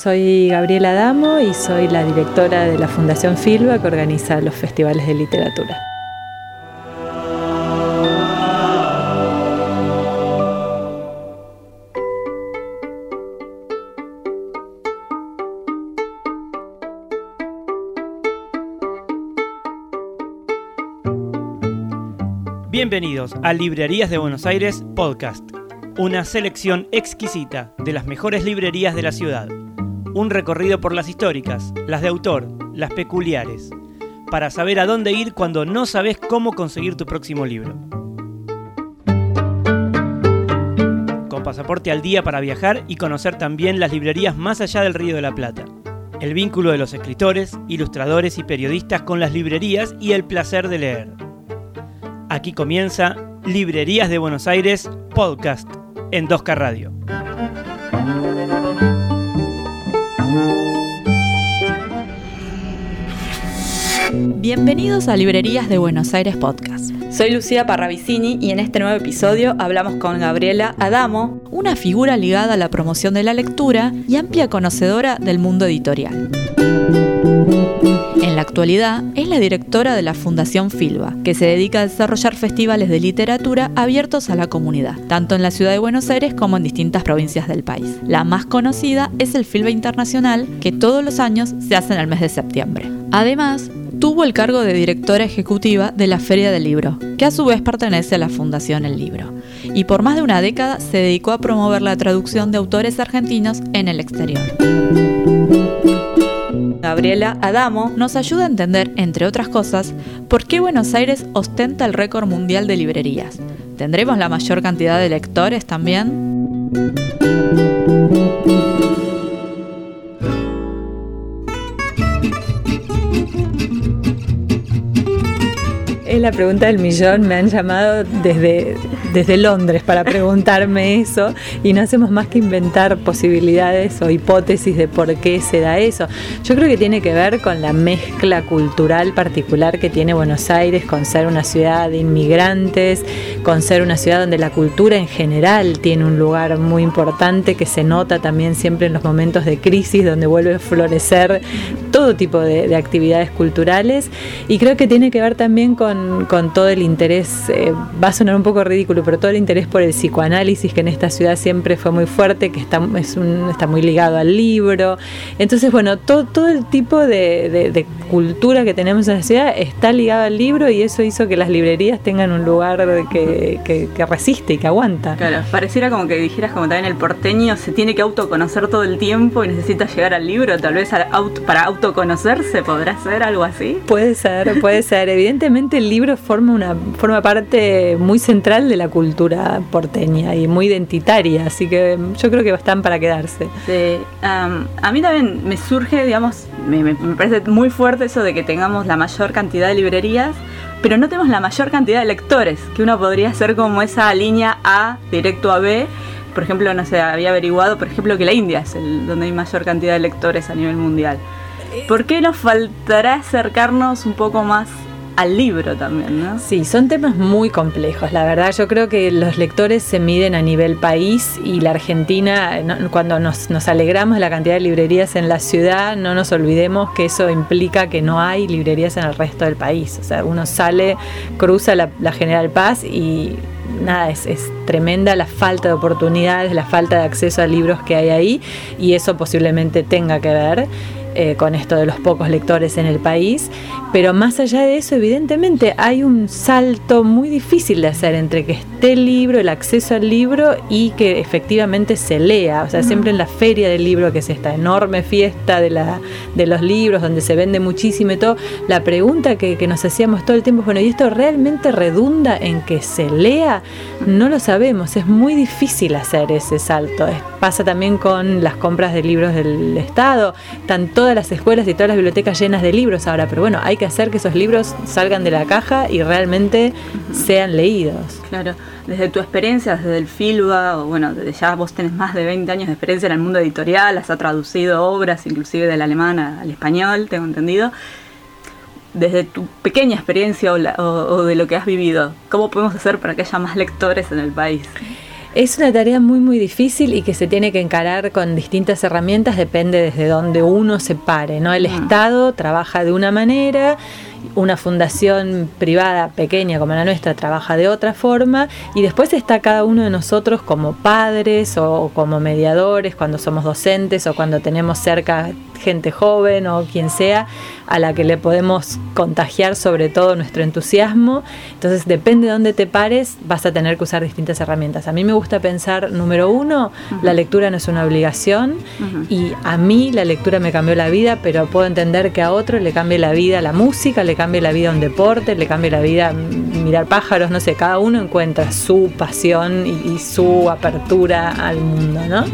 Soy Gabriela Damo y soy la directora de la Fundación Filba que organiza los festivales de literatura. Bienvenidos a Librerías de Buenos Aires Podcast, una selección exquisita de las mejores librerías de la ciudad. Un recorrido por las históricas, las de autor, las peculiares, para saber a dónde ir cuando no sabes cómo conseguir tu próximo libro. Con pasaporte al día para viajar y conocer también las librerías más allá del Río de la Plata. El vínculo de los escritores, ilustradores y periodistas con las librerías y el placer de leer. Aquí comienza Librerías de Buenos Aires Podcast en 2K Radio. Bienvenidos a Librerías de Buenos Aires Podcast. Soy Lucía Parravicini y en este nuevo episodio hablamos con Gabriela Adamo, una figura ligada a la promoción de la lectura y amplia conocedora del mundo editorial. En la actualidad es la directora de la Fundación Filba, que se dedica a desarrollar festivales de literatura abiertos a la comunidad, tanto en la ciudad de Buenos Aires como en distintas provincias del país. La más conocida es el Filba Internacional, que todos los años se hace en el mes de septiembre. Además, tuvo el cargo de directora ejecutiva de la Feria del Libro, que a su vez pertenece a la Fundación El Libro, y por más de una década se dedicó a promover la traducción de autores argentinos en el exterior. Gabriela Adamo nos ayuda a entender, entre otras cosas, por qué Buenos Aires ostenta el récord mundial de librerías. ¿Tendremos la mayor cantidad de lectores también? Es la pregunta del millón, me han llamado desde, desde Londres para preguntarme eso y no hacemos más que inventar posibilidades o hipótesis de por qué se da eso. Yo creo que tiene que ver con la mezcla cultural particular que tiene Buenos Aires, con ser una ciudad de inmigrantes, con ser una ciudad donde la cultura en general tiene un lugar muy importante que se nota también siempre en los momentos de crisis, donde vuelve a florecer todo tipo de, de actividades culturales y creo que tiene que ver también con con, todo el interés, eh, va a sonar un poco ridículo, pero todo el interés por el psicoanálisis que en esta ciudad siempre fue muy fuerte, que está, es un, está muy ligado al libro. Entonces, bueno, todo, todo el tipo de, cultura que tenemos en la ciudad está ligado al libro y eso hizo que las librerías tengan un lugar que, que, resiste y que aguanta. Claro, pareciera como que dijeras como también el porteño se tiene que autoconocer todo el tiempo y necesita llegar al libro, tal vez para autoconocerse, ¿podrá ser algo así? Puede ser, puede ser. Evidentemente el libro forma, una, forma parte muy central de la cultura porteña y muy identitaria, así que yo creo que están para quedarse. Sí, a mí también me surge, digamos, me, me, parece muy fuerte eso de que tengamos la mayor cantidad de librerías, pero no tenemos la mayor cantidad de lectores, que uno podría hacer como esa línea A directo a B. Por ejemplo, no sé, había averiguado, por ejemplo, que la India es el donde hay mayor cantidad de lectores a nivel mundial. ¿Por qué nos faltará acercarnos un poco más al libro también, ¿no? Sí, son temas muy complejos, la verdad. Yo creo que los lectores se miden a nivel país y la Argentina, cuando nos, alegramos de la cantidad de librerías en la ciudad, no nos olvidemos que eso implica que no hay librerías en el resto del país. O sea, uno sale, cruza la, General Paz y nada, es, es, tremenda la falta de oportunidades, la falta de acceso a libros que hay ahí y eso posiblemente tenga que ver. Eh, con esto de los pocos lectores en el país, pero más allá de eso, evidentemente hay un salto muy difícil de hacer entre que esté el libro, el acceso al libro y que efectivamente se lea. O sea, siempre en la feria del libro, que es esta enorme fiesta de, la, de los libros, donde se vende muchísimo y todo, la pregunta que, nos hacíamos todo el tiempo, bueno, ¿y esto realmente redunda en que se lea? No lo sabemos, es muy difícil hacer ese salto. Pasa también con las compras de libros del Estado, están todas las escuelas y todas las bibliotecas llenas de libros ahora, pero bueno, hay que hacer que esos libros salgan de la caja y realmente sean leídos. Claro, desde tu experiencia, desde el FILBA, o bueno, desde ya vos tenés más de 20 años de experiencia en el mundo editorial, has traducido obras inclusive del alemán al español, tengo entendido. Desde tu pequeña experiencia o, o de lo que has vivido, ¿cómo podemos hacer para que haya más lectores en el país? Es una tarea muy muy difícil y que se tiene que encarar con distintas herramientas, depende desde donde uno se pare, ¿no? El Ah. Estado trabaja de una manera, una fundación privada pequeña como la nuestra trabaja de otra forma y después está cada uno de nosotros como padres o como mediadores cuando somos docentes o cuando tenemos cerca gente joven o quien sea a la que le podemos contagiar sobre todo nuestro entusiasmo. Entonces depende de dónde te pares, vas a tener que usar distintas herramientas. A mí me gusta pensar, número uno, la lectura no es una obligación Ujú. y a mí la lectura me cambió la vida, pero puedo entender que a otro le cambie la vida la música, le cambie la vida un deporte, le cambie la vida mm, mirar pájaros, no sé, cada uno encuentra su pasión y, y su apertura al mundo, ¿no?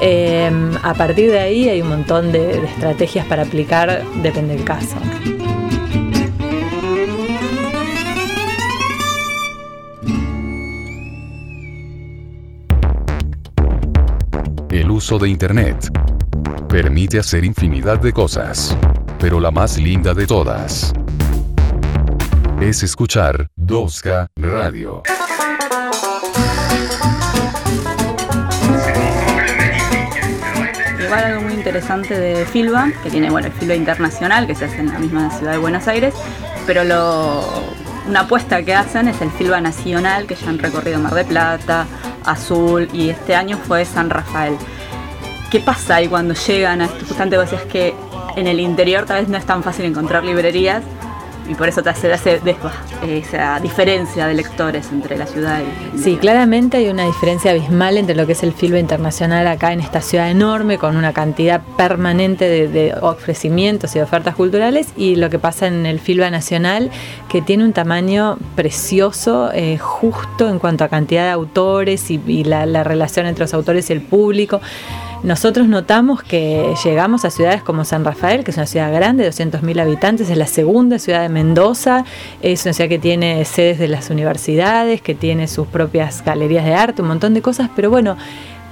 Eh, a partir de ahí hay un montón de, de estrategias para aplicar, depende del caso. El uso de Internet permite hacer infinidad de cosas. Pero la más linda de todas es escuchar 2K Radio. Igual algo muy interesante de Filba, que tiene bueno el Filba Internacional, que se hace en la misma ciudad de Buenos Aires, pero una apuesta que hacen es el Filba Nacional, que ya han recorrido Mar de Plata, Azul, y este año fue San Rafael. ¿Qué pasa ahí cuando llegan a esto? Justamente vos decías que en el interior tal vez no es tan fácil encontrar librerías, y por eso te hace, esa diferencia de lectores entre la ciudad y... Sí, claramente hay una diferencia abismal entre lo que es el filme internacional acá en esta ciudad enorme, con una cantidad permanente de, ofrecimientos y ofertas culturales, y lo que pasa en el Filba Nacional, que tiene un tamaño precioso, eh, justo en cuanto a cantidad de autores y, la relación entre los autores y el público. Nosotros notamos que llegamos a ciudades como San Rafael, que es una ciudad grande, 200.000 habitantes, es la segunda ciudad de Mendoza, es una ciudad que tiene sedes de las universidades, que tiene sus propias galerías de arte, un montón de cosas, pero bueno,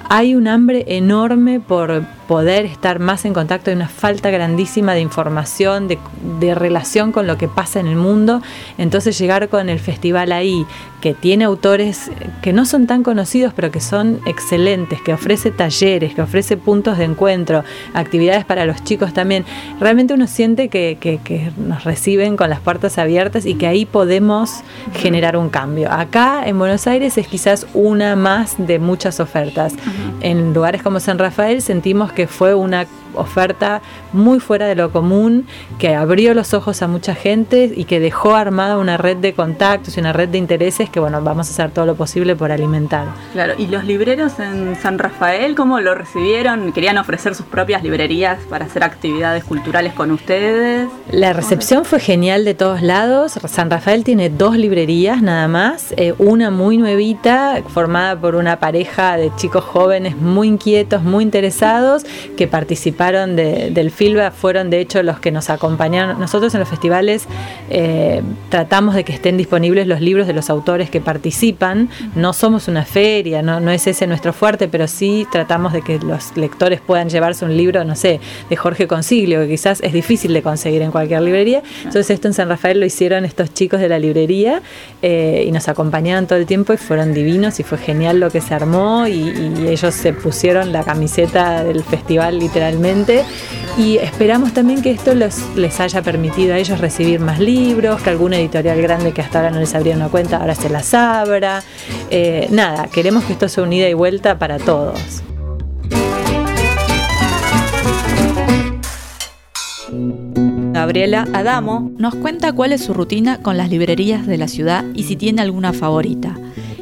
hay un hambre enorme por poder estar más en contacto, hay una falta grandísima de información, de, relación con lo que pasa en el mundo. Entonces llegar con el festival ahí, que tiene autores que no son tan conocidos, pero que son excelentes, que ofrece talleres, que ofrece puntos de encuentro, actividades para los chicos también, realmente uno siente que nos reciben con las puertas abiertas y que ahí podemos generar un cambio. Acá en Buenos Aires es quizás una más de muchas ofertas. En lugares como San Rafael sentimos que fue una oferta muy fuera de lo común, que abrió los ojos a mucha gente y que dejó armada una red de contactos y una red de intereses que bueno, vamos a hacer todo lo posible por alimentar. Claro, ¿y los libreros en San Rafael cómo lo recibieron? ¿Querían ofrecer sus propias librerías para hacer actividades culturales con ustedes? La recepción fue genial de todos lados. San Rafael tiene dos librerías nada más, eh, una muy nuevita, formada por una pareja de chicos jóvenes muy inquietos, muy interesados, que participaron de- del FILBA, fueron de hecho los que nos acompañaron. Nosotros en los festivales eh, tratamos de que estén disponibles los libros de los autores que participan. No somos una feria, no, no es ese nuestro fuerte, pero sí tratamos de que los lectores puedan llevarse un libro, no sé, de Jorge Consiglio, que quizás es difícil de conseguir en cualquier librería. Entonces esto en San Rafael lo hicieron estos chicos de la librería eh, y nos acompañaron todo el tiempo y fueron divinos y fue genial lo que se armó y, y ellos se pusieron la camiseta del festival literalmente y esperamos también que esto les haya permitido a ellos recibir más libros, que alguna editorial grande que hasta ahora no les abría una cuenta ahora se las abra. Eh, nada, queremos que esto sea un ida y vuelta para todos. Gabriela Adamo nos cuenta cuál es su rutina con las librerías de la ciudad y si tiene alguna favorita.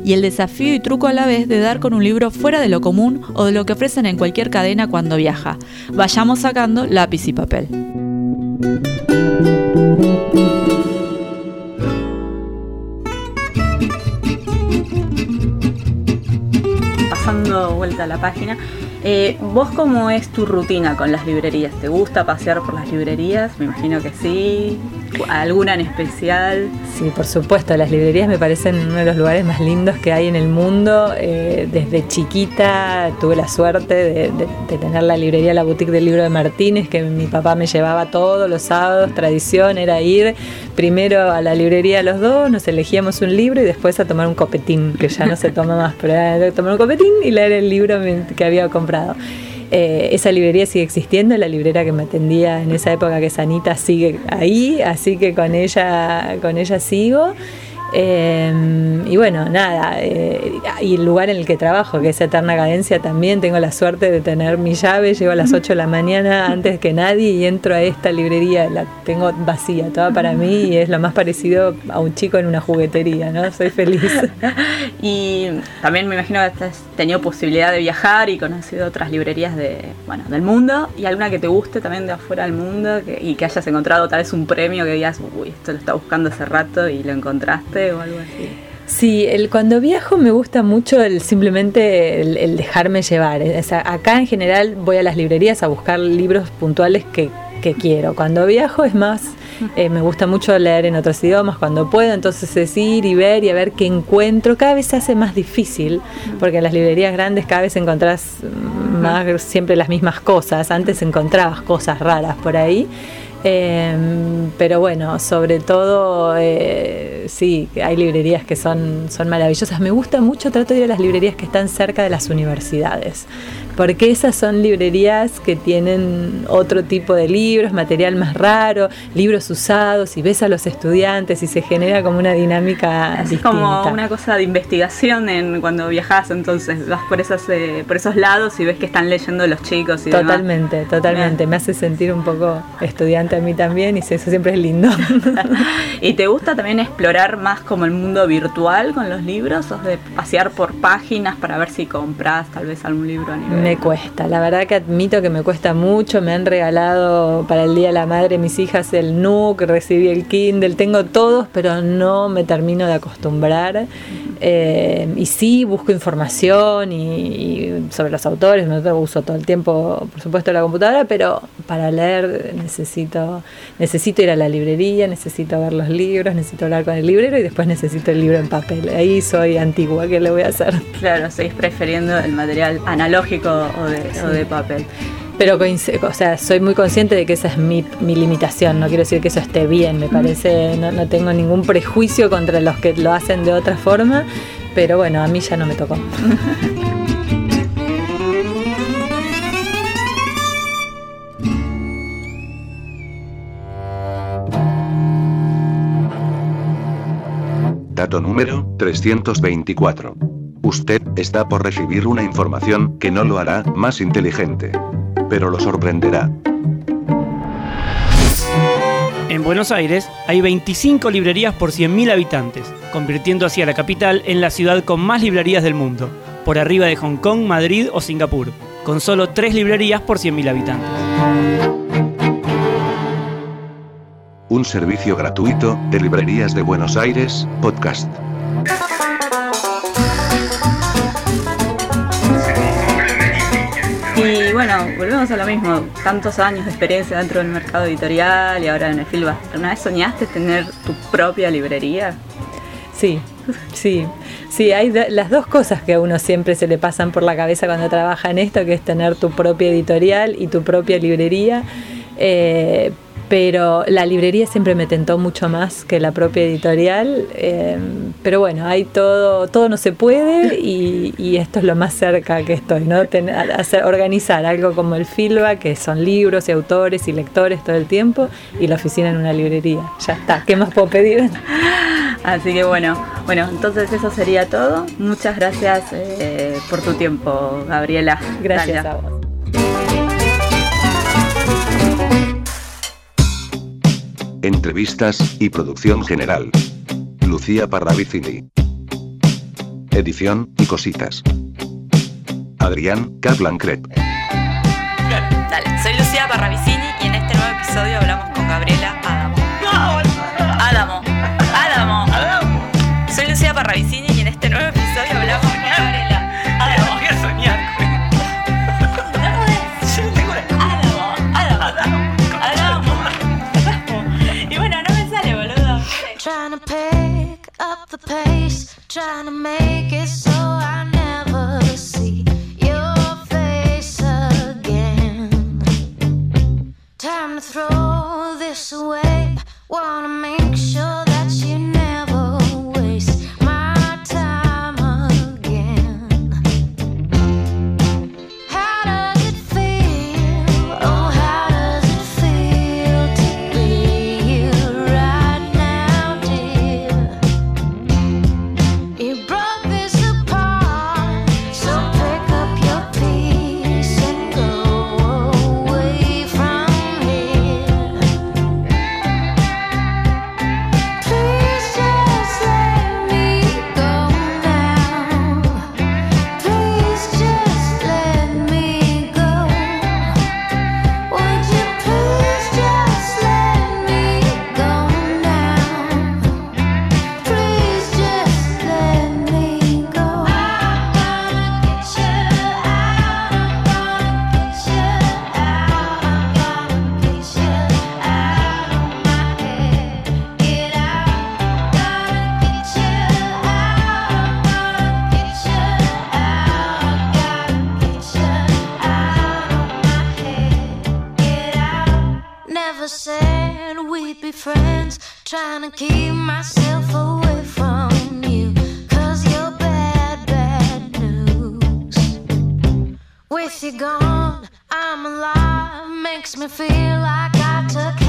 Y el desafío y truco a la vez de dar con un libro fuera de lo común o de lo que ofrecen en cualquier cadena cuando viaja. Vayamos sacando lápiz y papel. Pasando vuelta a la página, Eh, ¿Vos cómo es tu rutina con las librerías? ¿Te gusta pasear por las librerías? Me imagino que sí. ¿Alguna en especial? Sí, por supuesto. Las librerías me parecen uno de los lugares más lindos que hay en el mundo. Eh, desde chiquita tuve la suerte de, tener la librería La Boutique del Libro de Martínez, que mi papá me llevaba todos los sábados. Tradición era ir primero a la librería los dos, nos elegíamos un libro y después a tomar un copetín, que ya no se toma más, pero era tomar un copetín y leer el libro que había comprado. Eh, esa librería sigue existiendo, la librera que me atendía en esa época que Sanita sigue ahí, así que con ella, con ella sigo. Em, y bueno, nada, eh, y el lugar en el que trabajo, que es Eterna Cadencia, también tengo la suerte de tener mi llave, llego a las 8 de la mañana antes que nadie y entro a esta librería, la tengo vacía, toda para mí y es lo más parecido a un chico en una juguetería, ¿no? Soy feliz. y también me imagino que has tenido posibilidad de viajar y conocido otras librerías de, bueno, del mundo y alguna que te guste también de afuera del mundo y que hayas encontrado tal vez un premio que digas, uy, esto lo estaba buscando hace rato y lo encontraste o algo así. Sí, el, cuando viajo me gusta mucho el, simplemente el, dejarme llevar. acá en general voy a las librerías a buscar libros puntuales que, quiero. Cuando viajo es más, eh, me gusta mucho leer en otros idiomas cuando puedo, entonces es ir y ver y a ver qué encuentro. Cada vez se hace más difícil, porque en las librerías grandes cada vez encontrás más siempre las mismas cosas. Antes encontrabas cosas raras por ahí. Em, pero bueno, sobre todo, eh, sí, hay librerías que son, son maravillosas. Me gusta mucho, trato de ir a las librerías que están cerca de las universidades porque esas son librerías que tienen otro tipo de libros, material más raro, libros usados y ves a los estudiantes y se genera como una dinámica es como una cosa de investigación en cuando viajas, entonces vas por esas eh, por esos lados y ves que están leyendo los chicos y Totalmente, totalmente, me hace sentir un poco estudiante a mí también y eso siempre es lindo. ¿Y te gusta también explorar más como el mundo virtual con los libros o de pasear por páginas para ver si compras tal vez algún libro a nivel me cuesta, la verdad que admito que me cuesta mucho. Me han regalado para el Día de la Madre mis hijas el NUC, recibí el Kindle, tengo todos, pero no me termino de acostumbrar. Eh, y sí, busco información y, sobre los autores, no uso todo el tiempo, por supuesto, la computadora, pero para leer necesito, necesito ir a la librería, necesito ver los libros, necesito hablar con el librero y después necesito el libro en papel. Ahí soy antigua, ¿qué le voy a hacer? Claro, seguís prefiriendo el material analógico o de, papel. Pero o sea, soy muy consciente de que esa es mi, limitación, no quiero decir que eso esté bien, me parece, no, no tengo ningún prejuicio contra los que lo hacen de otra forma, pero bueno, a mí ya no me tocó. Número 324. Usted está por recibir una información que no lo hará más inteligente. Pero lo sorprenderá. En Buenos Aires hay 25 librerías por 100.000 habitantes, convirtiendo así a la capital en la ciudad con más librerías del mundo, por arriba de Hong Kong, Madrid o Singapur, con solo 3 librerías por 100.000 habitantes. Un servicio gratuito de Librerías de Buenos Aires, podcast. Y bueno, volvemos a lo mismo, tantos años de experiencia dentro del mercado editorial y ahora en el Filba. ¿Alguna vez soñaste tener tu propia librería? Sí, sí, sí, hay las dos cosas que a uno siempre se le pasan por la cabeza cuando trabaja en esto, que es tener tu propia editorial y tu propia librería. Eh, pero la librería siempre me tentó mucho más que la propia editorial. Eh, pero bueno, hay todo, todo no se puede y, esto es lo más cerca que estoy, ¿no? hacer, organizar algo como el Filba, que son libros y autores y lectores todo el tiempo, y la oficina en una librería. Ya está, ¿qué más puedo pedir? Así que bueno, bueno, entonces eso sería todo. Muchas gracias eh, por tu tiempo, Gabriela. Gracias a vos. Entrevistas y producción general. Lucía Parravicini. Edición y cositas. Adrián Kaplan Crep. Dale, soy Lucía Parravicini y en este nuevo episodio hablamos con Gabriela Adamo. never said we'd be friends. Trying to keep myself away from you. Cause you're bad, bad news. With you gone, I'm alive. Makes me feel like I took